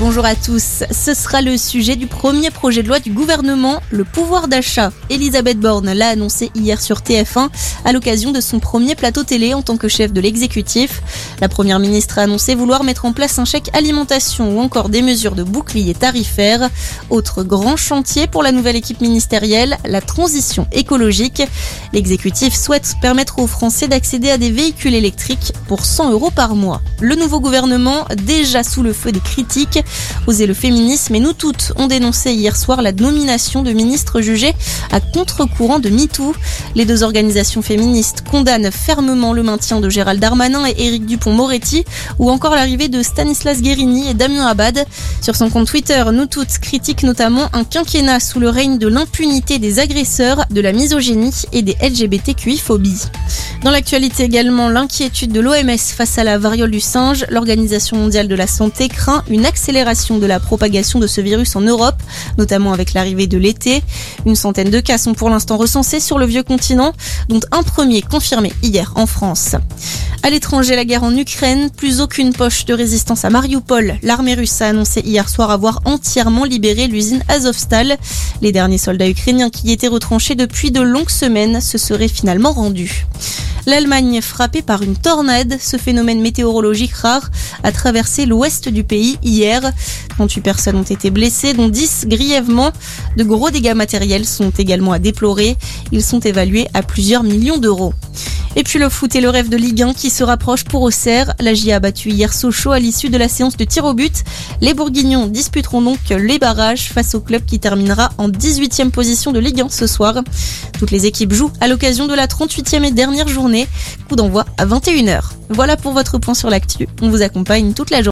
Bonjour à tous. Ce sera le sujet du premier projet de loi du gouvernement, le pouvoir d'achat. Elisabeth Borne l'a annoncé hier sur TF1 à l'occasion de son premier plateau télé en tant que chef de l'exécutif. La première ministre a annoncé vouloir mettre en place un chèque alimentation ou encore des mesures de bouclier tarifaire. Autre grand chantier pour la nouvelle équipe ministérielle, la transition écologique. L'exécutif souhaite permettre aux Français d'accéder à des véhicules électriques pour 100 euros par mois. Le nouveau gouvernement, déjà sous le feu des critiques, Oser le féminisme et nous toutes ont dénoncé hier soir la nomination de ministres jugés à contre-courant de MeToo. Les deux organisations féministes condamnent fermement le maintien de Gérald Darmanin et Éric Dupont-Moretti ou encore l'arrivée de Stanislas Guérini et Damien Abad. Sur son compte Twitter, nous toutes critiquent notamment un quinquennat sous le règne de l'impunité des agresseurs, de la misogynie et des LGBTQI-phobies. Dans l'actualité également, l'inquiétude de l'OMS face à la variole du singe. L'Organisation mondiale de la santé craint une accélération de la propagation de ce virus en Europe, notamment avec l'arrivée de l'été. Une centaine de cas sont pour l'instant recensés sur le vieux continent, dont un premier confirmé hier en France. À l'étranger, la guerre en Ukraine, plus aucune poche de résistance à Mariupol. L'armée russe a annoncé hier soir avoir entièrement libéré l'usine Azovstal. Les derniers soldats ukrainiens qui y étaient retranchés depuis de longues semaines se seraient finalement rendus. L'Allemagne, frappée par une tornade, ce phénomène météorologique rare, a traversé l'ouest du pays hier. 38 personnes ont été blessées, dont 10 grièvement. De gros dégâts matériels sont également à déplorer. Ils sont évalués à plusieurs millions d'euros. Et puis le foot et le rêve de Ligue 1 qui se rapproche pour Auxerre. La GIA a battu hier Sochaux à l'issue de la séance de tir au but. Les Bourguignons disputeront donc les barrages face au club qui terminera en 18e position de Ligue 1 ce soir. Toutes les équipes jouent à l'occasion de la 38e et dernière journée. Coup d'envoi à 21h. Voilà pour votre point sur l'actu. On vous accompagne toute la journée.